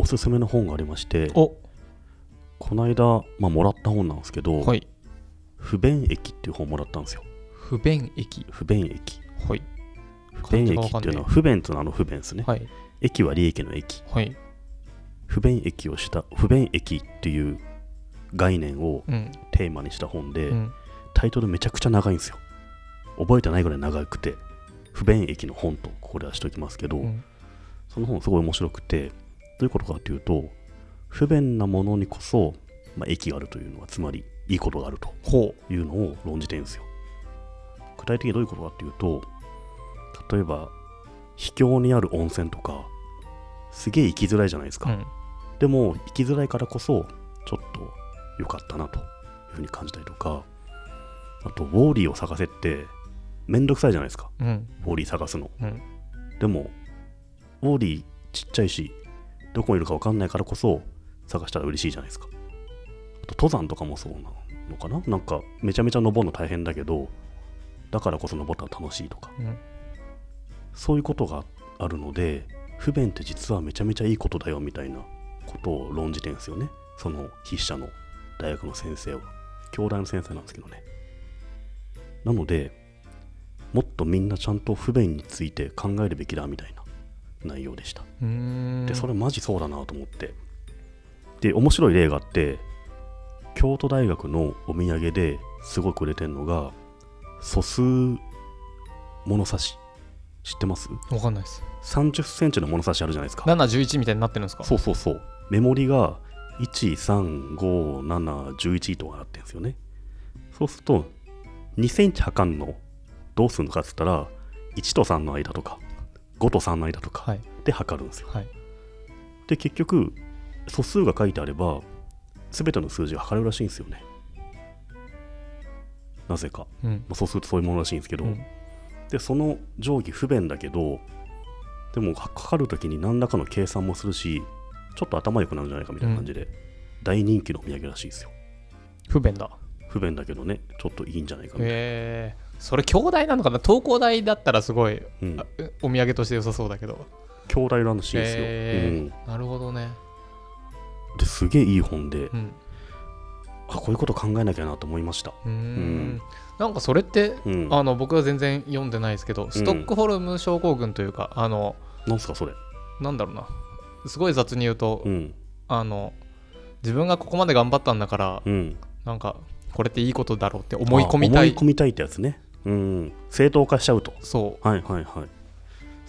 おすすめの本がありましてお。この間、まあ、もらった本なんですけど、はい。不便駅っていう本もらったんですよ。不便駅。不便駅。はい。不便駅っていうのは不便ってい。うのはあの不便ですね、はい。駅は利益の駅。はい。不便駅をした不便駅っていう概念をうん。テーマにした本で、うん。タイトルめちゃくちゃ長いんですよ。覚えてないぐらい長くて不便駅の本とここではしておきますけど、うん。その本すごい面白くてどういうことかというと不便なものにこそ、まあ、駅があるというのはつまりいいことがあるとほいうのを論じてるんですよ。具体的にどういうことかというと例えば秘境にある温泉とかすげえ行きづらいじゃないですか、ううん。でも行きづらいからこそちょっと良かったなというふうに感じたりとかあとウォーリーを探せってめんどくさいじゃないですか。うん。ウォーリー探すの。うん。でもウォーリーちっちゃいしどこにいるか分かんないからこそ探したら嬉しいじゃないですか。あと登山とかもそうなのかな？なんかめちゃめちゃ登るの大変だけどだからこそ登ったら楽しいとか。うん。そういうことがあるので不便って実はめちゃめちゃいいことだよみたいなことを論じてるんですよね。その筆者の大学の先生は。京大の先生なんですけどね。なのでもっとみんなちゃんと不便について考えるべきだみたいな内容でした。でそれマジそうだなと思って。で面白い例があって京都大学のお土産ですごく売れてるのが素数物差し。知ってます？わかんないです。30センチの物差しあるじゃないですか。711みたいになってるんですか？そうそうそう。メモリが13571とかなってるんですよね。そうすると2センチ測るのどうするのかっつったら1と3の間とか5と3の間とかはい。で測るんですよ。はい。で結局素数が書いてあれば全ての数字が測れるらしいんですよね。なぜか、うん。まあ、素数ってそういうものらしいんですけど、うん。でその定規不便だけどでもか測るときに何らかの計算もするしちょっと頭良くなるんじゃないかみたいな感じで、大人気のお土産らしいですよ。不便だ。不便だけどねちょっといいんじゃないかみたいな、へえそれ兄弟なのかな？東工大だったらすごいうん。あ、お土産として良さそうだけど。兄弟らしいですよ、へうん。ーなるほどね。ですげえいい本でうん。あこういうこと考えなきゃなと思いました。うーん。ん。なんかそれってうん。あの僕は全然読んでないですけどストックホルム症候群というか、あのなんすかそれ？なんだろうな。すごい雑に言うと、うん。あの自分がここまで頑張ったんだからうん。なんかこれっていいことだろうって思い込みたあい思い込みたいってやつねうん。正当化しちゃうと。そはいはいはい。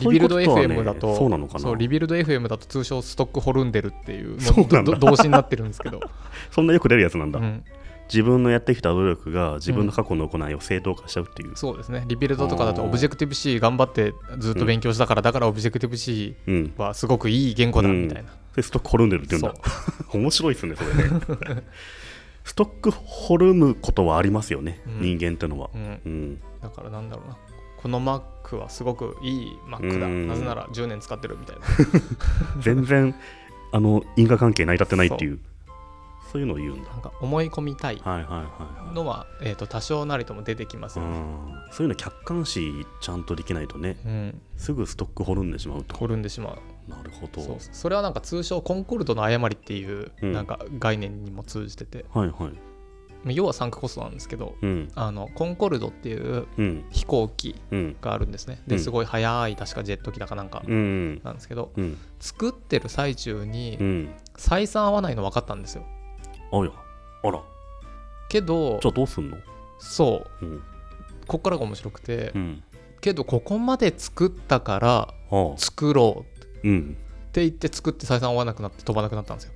リビルド FM だとそうなのかな。そうリビルド FM だと通称ストックホルンデルっていう 動詞になってるんですけど、そんなよく出るやつなんだ、うん、自分のやってきた努力が自分の過去の行いを正当化しちゃうっていう。そうですね。 Rebuild とかだとオブジェクティブ C 頑張ってずっと勉強したから、だからオブジェクティブ C うん。はすごくいい言語だうんみたいな、でストックホルンデルって言うんだ。面白いですね、それね。ストックホルムことはありますよね、うん。人間ってのは。うん、うん。だからなんだろうな。この Mac はすごくいい Mac だ。うん。なぜなら10年使ってるみたいな。全然、あの、因果関係成り立ってないっていう、そう。いうのを言うんだ。なんか思い込みたいはいはいはいはい。のは、えー、と多少なりとも出てきますよね、うんそういうの客観視ちゃんとできないとね、うん、すぐストックホルんでしまうと。掘るんでしまうなるほど。そうそれはなんか通称コンコルドの誤りっていううんなんか概念にも通じてて、はいはい。まあ要はサンクコストなんですけどうん。あのコンコルドっていううん。飛行機うん。があるんですねうんですごい速い確かジェット機だかなんかうん。なんですけどうん。作ってる最中にうん。採算合わないの分かったんですよあや。あら。けどじゃあどうすんの？そううん。こっからが面白くてうん。けどここまで作ったから。作ろううん。って言って作って採算合わなくなって飛ばなくなったんですよ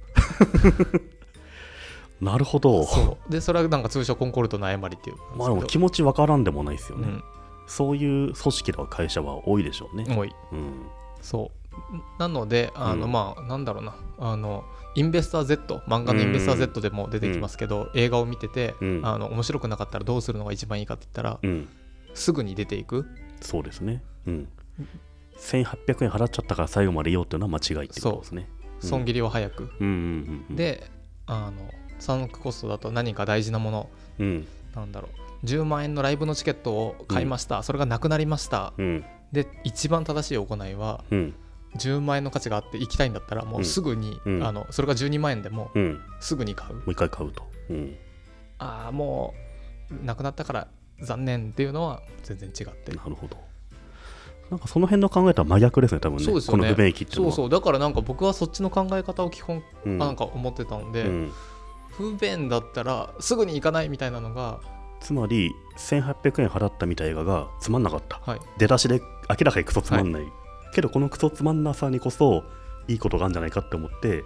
なるほど。そうでそれはなんか通称コンコルドの誤りっていうまあでも気持ちわからんでもないですよね。うんそういう組織とか会社は多いでしょうね。多いうん。そうなのであの、うんまあなんだろうなあのインベスター Z 漫画のインベスター Z でも出てきますけど、映画を見てて、うんあの面白くなかったらどうするのが一番いいかって言ったら、うん。すぐに出ていくそうですね。うん。1800円払っちゃったから最後までいようっていうのは間違いってことですね。うん損切りは早く、うんうんうん。、であのサンクコストだと何か大事なものうん。なんだろう10万円のライブのチケットを買いました、それがなくなりましたうん。で一番正しい行いはうん。10万円の価値があって行きたいんだったらもうすぐに、うんあのそれが12万円でもうん。もすぐに買うう一回買うと。うん。ああもうなくなったから残念っていうのは全然違ってなるほど。なんかその辺の考えとは真逆ですね、多分ね。そうですよねこの不便益っていうのは。そうそうだからなんか僕はそっちの考え方を基本うん。なんか思ってたので、うん不便だったらすぐに行かないみたいなのがつまり、1800円払った見た映画がつまんなかった。はい出だしで明らかにクソつまんない。けど、このクソつまんなさにこそ、いいことがあるんじゃないかって思って、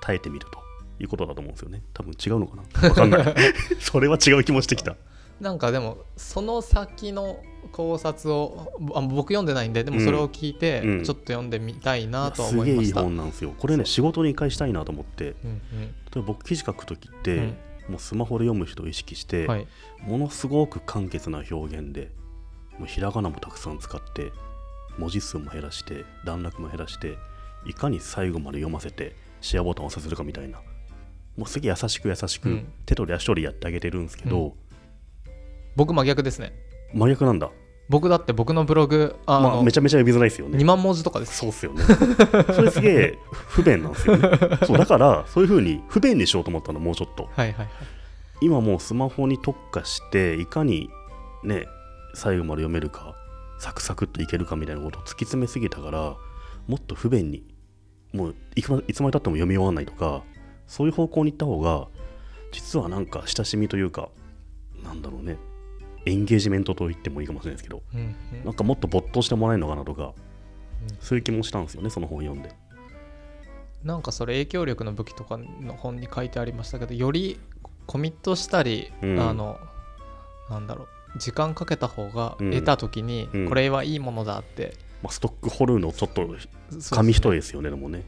耐えてみるということだと思うんですよね。多分違うのかなわかんない。それは違う気もしてきた。なんかでもその先の考察をあ僕読んでないんででもそれを聞いてうん。ちょっと読んでみたいなと思いました。うん本なんですよ。これね、仕事に生かしたいなと思って、うん例えば僕記事書くときって、うん。もうスマホで読む人を意識して、はい。ものすごく簡潔な表現でもうひらがなもたくさん使って文字数も減らして段落も減らしていかに最後まで読ませてシェアボタンを押させるかみたいな。もうすげえ優しく優しく、うん。手取り足取りやってあげてるんですけど、僕真逆ですね。真逆なんだ、僕だって僕のブログあの、まあ、めちゃめちゃ読みづらいですよね。2万文字とかです。そうっすよね。それすげえ 不便なんですよね。そうだからそういうふうに不便にしようと思ったのもうちょっと。はいはいはい。今もうスマホに特化していかにね最後まで読めるかサクサクっといけるかみたいなことを突き詰めすぎたからもっと不便にもういつまいつまでたっても読み終わらないとかそういう方向に行った方が実はなんか親しみというかなんだろうねエンゲージメントと言ってもいいかもしれないですけどうんうん。なんかもっと没頭してもらえるのかなとかうん。そういう気もしたんですよねその本読んで。なんかそれ影響力の武器とかの本に書いてありましたけどよりコミットしたり、うん。あのなんだろう時間かけた方がうん。得た時にうん。これはいいものだって、まあ、ストック掘るのちょっと紙一重ですよねでもね。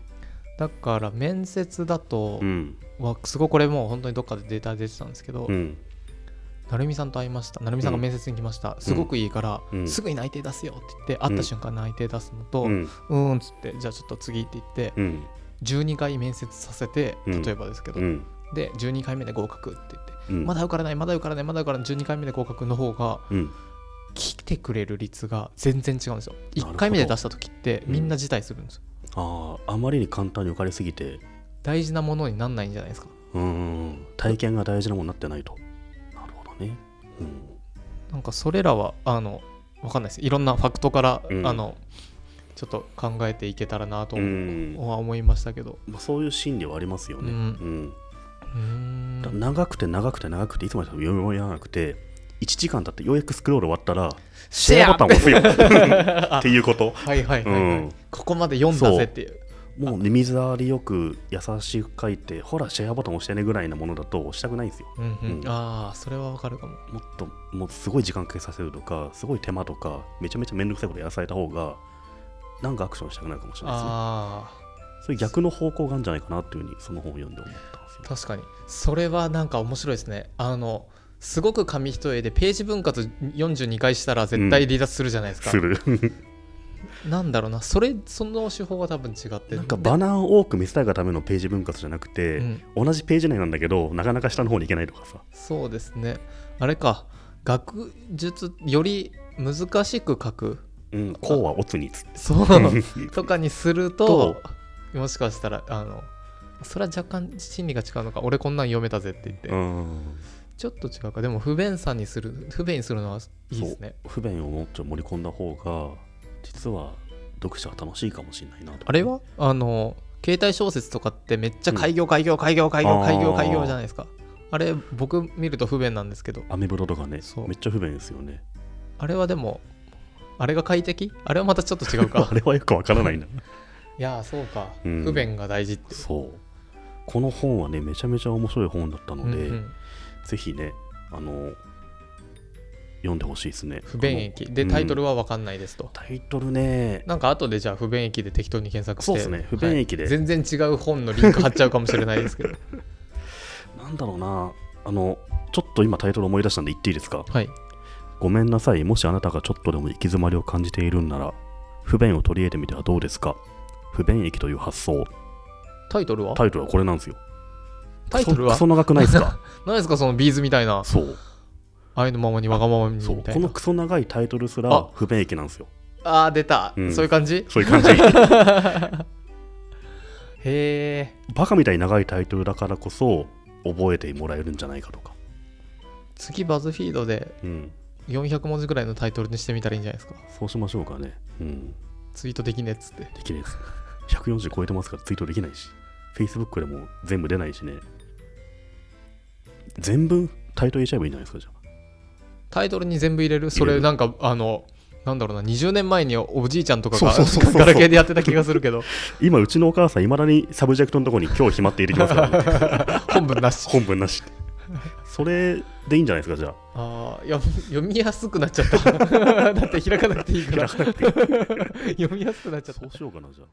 だから面接だと、うん。わすごいこれもう本当にどっかでデータ出てたんですけど、うん成美さんと会いました。成美さんが面接に来ました、すごくいいから、うん。すぐに内定出すよって言って会った瞬間内定出すのと、ううんーんっつってじゃあちょっと次って言ってうん。12回面接させてうん。例えばですけど、うん。で12回目で合格って言って、うん。まだ受からないまだ受からないまだ受からない12回目で合格の方がうん。来てくれる率が全然違うんですよ。なるほど。1回目で出した時ってうん。みんな辞退するんですよ、あああまりに簡単に受かりすぎて。大事なものになんないんじゃないですか。うーん。体験が大事なものになってないとなるほどねなんかそれらはあのわかんないです。いろんなファクトから、うん。あのちょっと考えていけたらなとうん、は思いましたけど。まあ、そういう心理はありますよね、ううん。長くて長くて長くていつまでたっても読み終わらなくて1時間経ってようやくスクロール終わったらシェアボタンを押すよ。っていうこと。はいはいはい、はい。うん。ここまで読んだぜっていうもう耳障りよく優しく書いてほらシェアボタン押してねぐらいなものだと押したくないんですよ。うんうん。うん。ああそれはわかるかも。もっともうすごい時間かけさせるとかすごい手間とかめちゃめちゃめんどくさいことやらされた方がなんかアクションしたくなるかもしれないですね。あそういう逆の方向があるんじゃないかなっていうふうにその本を読んで思ったんですよ。あ確かに。それはなんか面白いですね。あのすごく紙一重でページ分割42回したら絶対離脱するじゃないですか、するなんだろうなそれその手法は多分違ってなんかバナーを多く見せたいがためのページ分割じゃなくて、うん。同じページ内なんだけどなかなか下の方に行けないとかさ。そうですね。あれか学術より難しく書く。うんこうはオツにつそう。とかにするとともしかしたらあのそれは若干心理が違うのか。俺こんなん読めたぜって言って、うん。ちょっと違うか。でも不便さにする不便にするのはいいですね。不便をもっと盛り込んだ方が実は読者は楽しいかもしれないなと。あれは？あの携帯小説とかってめっちゃ開業開業開業開業開業開業じゃないですか。あれ僕見ると不便なんですけど。アメブロとかねそう。めっちゃ不便ですよね。あれはでもあれが快適？あれはまたちょっと違うか。あれはよくわからないな。いやーそうか、うん。不便が大事ってそう。この本はねめちゃめちゃ面白い本だったので、うんうん。ぜひねあの読んでほしいですね。不便駅。でうん。タイトルは分かんないですと、タイトルね。なんか後でじゃあ不便駅で適当に検索して。そうですね。不便駅で。はい。全然違う本のリンク貼っちゃうかもしれないですけど。なんだろうな。あのちょっと今タイトル思い出したんで言っていいですか？はい。ごめんなさい。もしあなたがちょっとでも行き詰まりを感じているんなら不便を取り入れてみてはどうですか？不便益という発想。タイトルは？タイトルはこれなんですよ。タイトルは？クソクソ長くないですか？何ですかそのビーズみたいな。そう愛のままにわがままにみたいな。このクソ長いタイトルすあ。ら不便益なんですよ。ああ出た、うん。そういう感じ？そういう感じ。へえバカみたいに長いタイトルだからこそ覚えてもらえるんじゃないかとか。次バズフィードでうん。400文字ぐらいのタイトルにしてみたらいいんじゃないですか？そうしましょうかね。うん。ツイートできねえっつって。できないです。140超えてますからツイートできないし。Facebook でも全部出ないしね。全部タイトル入れちゃえばいいんじゃないですかじゃあタイトルに全部入れる？そ入れなんかあのなんだろうな20年前におじいちゃんとかがガラケーでやってた気がするけど。今うちのお母さんいまだにサブジェクトのところに今日暇って入れてきますから、ね、本文なし。本文なし。それでいいんじゃないですかじゃあ。あー読み読みやすくなっちゃった。だって開かなくていいから。開かなくていい。読みやすくなっちゃった。そうしようかなじゃあ